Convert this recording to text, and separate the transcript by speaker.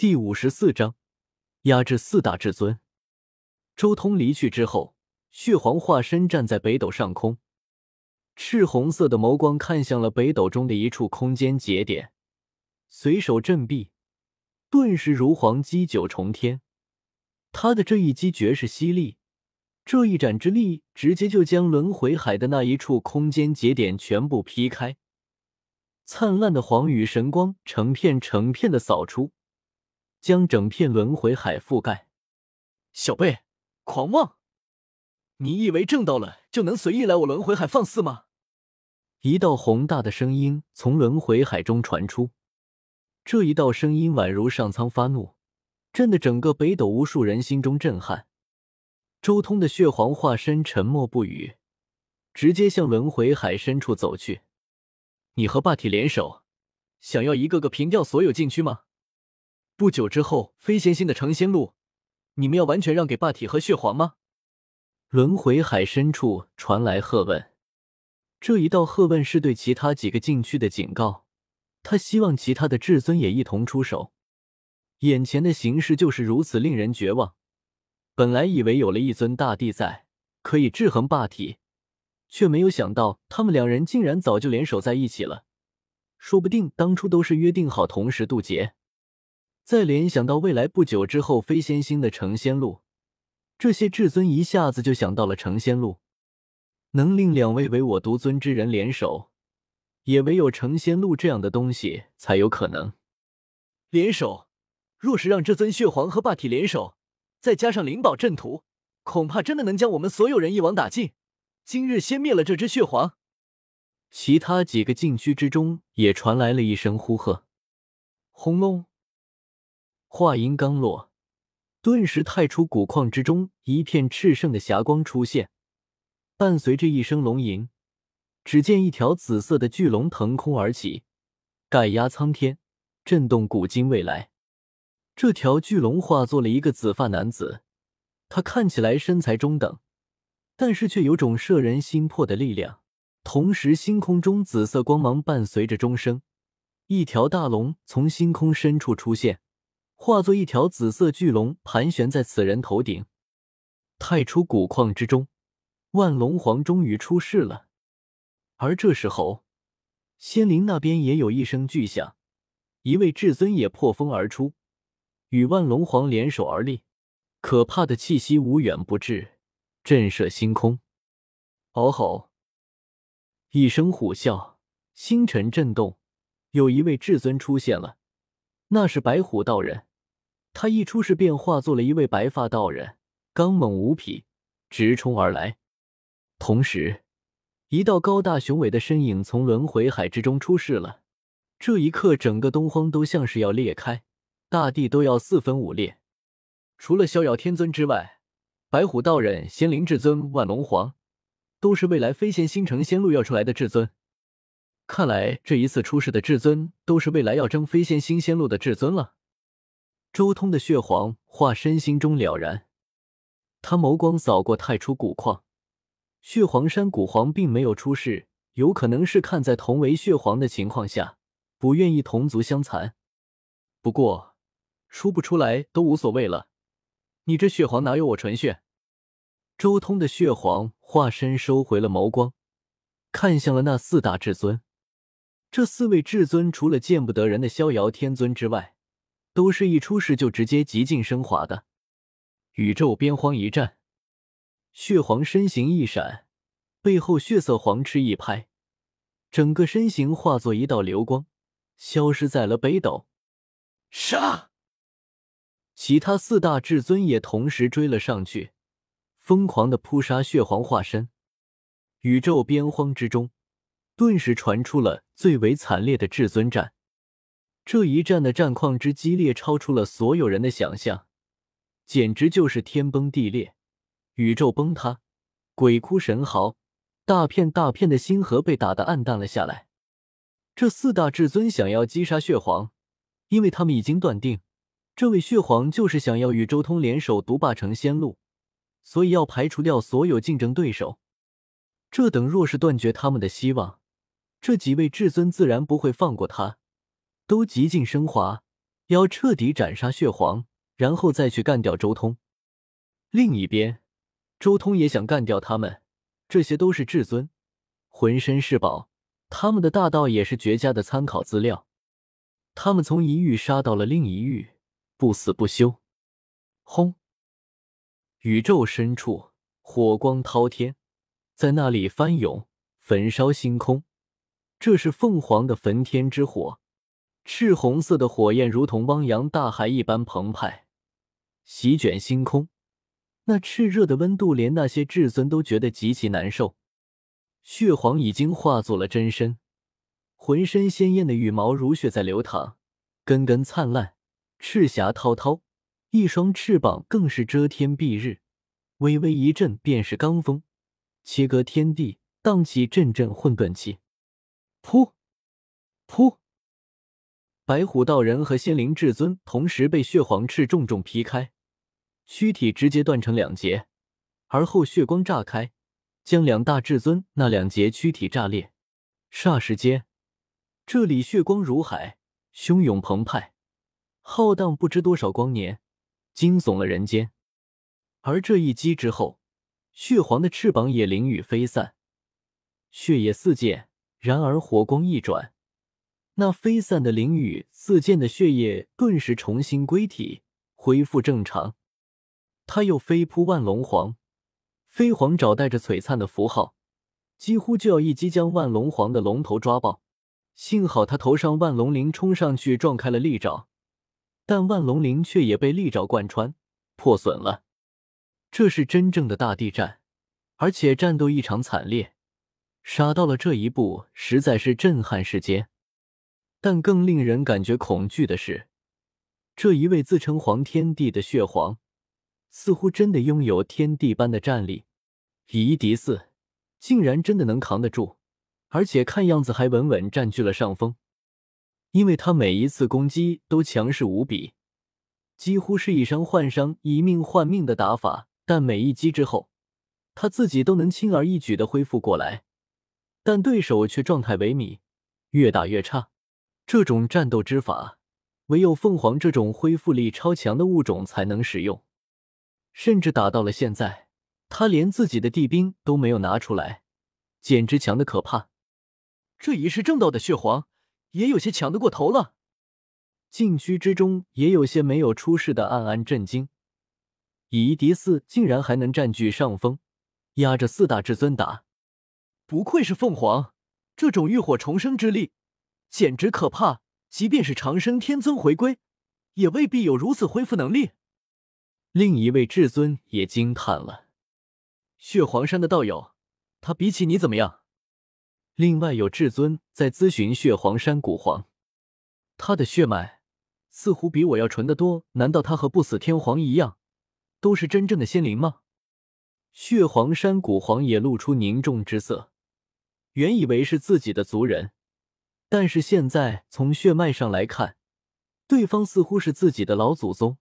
Speaker 1: 第五十四章压制四大至尊。周通离去之后，血皇化身站在北斗上空，赤红色的眸光看向了北斗中的一处空间节点，随手振臂，顿时如黄击九重天。他的这一击绝世犀利，这一斩之力直接就将轮回海的那一处空间节点全部劈开，灿烂的黄羽神光成片成片的扫出。将整片轮回海覆盖。
Speaker 2: 小辈，狂妄！你以为挣到了就能随意来我轮回海放肆吗？
Speaker 1: 一道宏大的声音从轮回海中传出。这一道声音宛如上苍发怒，震得整个北斗无数人心中震撼。周通的血皇化身沉默不语，直接向轮回海深处走去。
Speaker 2: 你和霸体联手，想要一个个平掉所有禁区吗？不久之后，飞仙星的成仙路，你们要完全让给霸体和血皇吗？
Speaker 1: 轮回海深处传来喝问，这一道喝问是对其他几个禁区的警告。他希望其他的至尊也一同出手。眼前的形势就是如此令人绝望。本来以为有了一尊大帝在，可以制衡霸体，却没有想到他们两人竟然早就联手在一起了。说不定当初都是约定好同时渡劫。再联想到未来不久之后飞仙星的成仙路，这些至尊一下子就想到了成仙路。能令两位唯我独尊之人联手，也唯有成仙路这样的东西才有可能
Speaker 2: 联手。若是让这尊血皇和霸体联手，再加上灵宝阵图，恐怕真的能将我们所有人一网打尽。今日先灭了这只血皇。
Speaker 1: 其他几个禁区之中也传来了一声呼喝，轰隆。话音刚落，顿时太初古矿之中一片炽盛的霞光出现，伴随着一声龙吟，只见一条紫色的巨龙腾空而起，盖压苍天，震动古今未来。这条巨龙化作了一个紫发男子，他看起来身材中等，但是却有种摄人心魄的力量。同时，星空中紫色光芒伴随着钟声，一条大龙从星空深处出现。化作一条紫色巨龙，盘旋在此人头顶。太初古矿之中，万龙皇终于出世了。而这时候，仙灵那边也有一声巨响，一位至尊也破风而出，与万龙皇联手而立。可怕的气息无远不至，震慑星空。嗷吼！一声虎啸，星辰震动。有一位至尊出现了，那是白虎道人。他一出世便化作了一位白发道人，刚猛无匹，直冲而来。同时，一道高大雄伟的身影从轮回海之中出世了。这一刻，整个东荒都像是要裂开，大地都要四分五裂。除了逍遥天尊之外，白虎道人、仙灵至尊、万龙皇，都是未来飞仙星城仙路要出来的至尊。看来这一次出世的至尊，都是未来要争飞仙新仙路的至尊了。周通的血皇化身心中了然，他眸光扫过太初古矿，血皇山古皇并没有出世，有可能是看在同为血皇的情况下，不愿意同族相残。不过出不出来都无所谓了，你这血皇哪有我纯血？周通的血皇化身收回了眸光，看向了那四大至尊。这四位至尊除了见不得人的逍遥天尊之外，都是一出世就直接极尽升华的。宇宙边荒一战，血皇身形一闪，背后血色黄翅一拍，整个身形化作一道流光，消失在了北斗。
Speaker 2: 杀！
Speaker 1: 其他四大至尊也同时追了上去，疯狂的扑杀血皇化身。宇宙边荒之中，顿时传出了最为惨烈的至尊战。这一战的战况之激烈，超出了所有人的想象，简直就是天崩地裂，宇宙崩塌，鬼哭神嚎，大片大片的星河被打得暗淡了下来。这四大至尊想要击杀血皇，因为他们已经断定，这位血皇就是想要与周通联手独霸成仙路，所以要排除掉所有竞争对手。这等若是断绝他们的希望，这几位至尊自然不会放过他。都极尽升华，要彻底斩杀血皇，然后再去干掉周通。另一边，周通也想干掉他们，这些都是至尊，浑身是宝，他们的大道也是绝佳的参考资料。他们从一域杀到了另一域，不死不休。轰！宇宙深处，火光滔天，在那里翻涌，焚烧星空。这是凤凰的焚天之火，赤红色的火焰如同汪洋大海一般澎湃，席卷星空。那炽热的温度，连那些至尊都觉得极其难受。血皇已经化作了真身，浑身鲜艳的羽毛如血在流淌，根根灿烂，赤霞滔滔。一双翅膀更是遮天蔽日，微微一震便是罡风，切割天地，荡起阵阵混沌气。噗噗！白虎道人和仙灵至尊同时被血皇翅重重劈开，躯体直接断成两截，而后血光炸开，将两大至尊那两截躯体炸裂。霎时间，这里血光如海，汹涌澎湃，浩荡不知多少光年。惊悚了人间，而这一击之后，血皇的翅膀也凌雨飞散，血液四溅。然而火光一转，那飞散的灵雨四溅的血液顿时重新归体，恢复正常。他又飞扑万龙皇，飞黄爪带着璀璨的符号，几乎就要一击将万龙皇的龙头抓爆。幸好他头上万龙鳞冲上去撞开了利爪。但万龙鳞却也被利爪贯穿，破损了。这是真正的大地战，而且战斗异常惨烈，杀到了这一步，实在是震撼世间。但更令人感觉恐惧的是，这一位自称黄天帝的血皇，似乎真的拥有天地般的战力。以一敌四竟然真的能扛得住，而且看样子还稳稳占据了上风。因为他每一次攻击都强势无比，几乎是以伤换伤、以命换命的打法，但每一击之后，他自己都能轻而易举的恢复过来，但对手却状态萎靡，越打越差。这种战斗之法，唯有凤凰这种恢复力超强的物种才能使用。甚至打到了现在，他连自己的地兵都没有拿出来，简直强的可怕。
Speaker 2: 这一世正道的血皇。也有些强得过头了，
Speaker 1: 禁区之中也有些没有出世的暗暗震惊，以一敌四竟然还能占据上风，压着四大至尊打，
Speaker 2: 不愧是凤凰，这种浴火重生之力简直可怕，即便是长生天尊回归，也未必有如此恢复能力。
Speaker 1: 另一位至尊也惊叹了，
Speaker 2: 血皇山的道友，他比起你怎么样？
Speaker 1: 另外有至尊在咨询血皇山古皇，他的血脉似乎比我要纯得多。难道他和不死天皇一样，都是真正的仙灵吗？血皇山古皇也露出凝重之色。原以为是自己的族人，但是现在从血脉上来看，对方似乎是自己的老祖宗。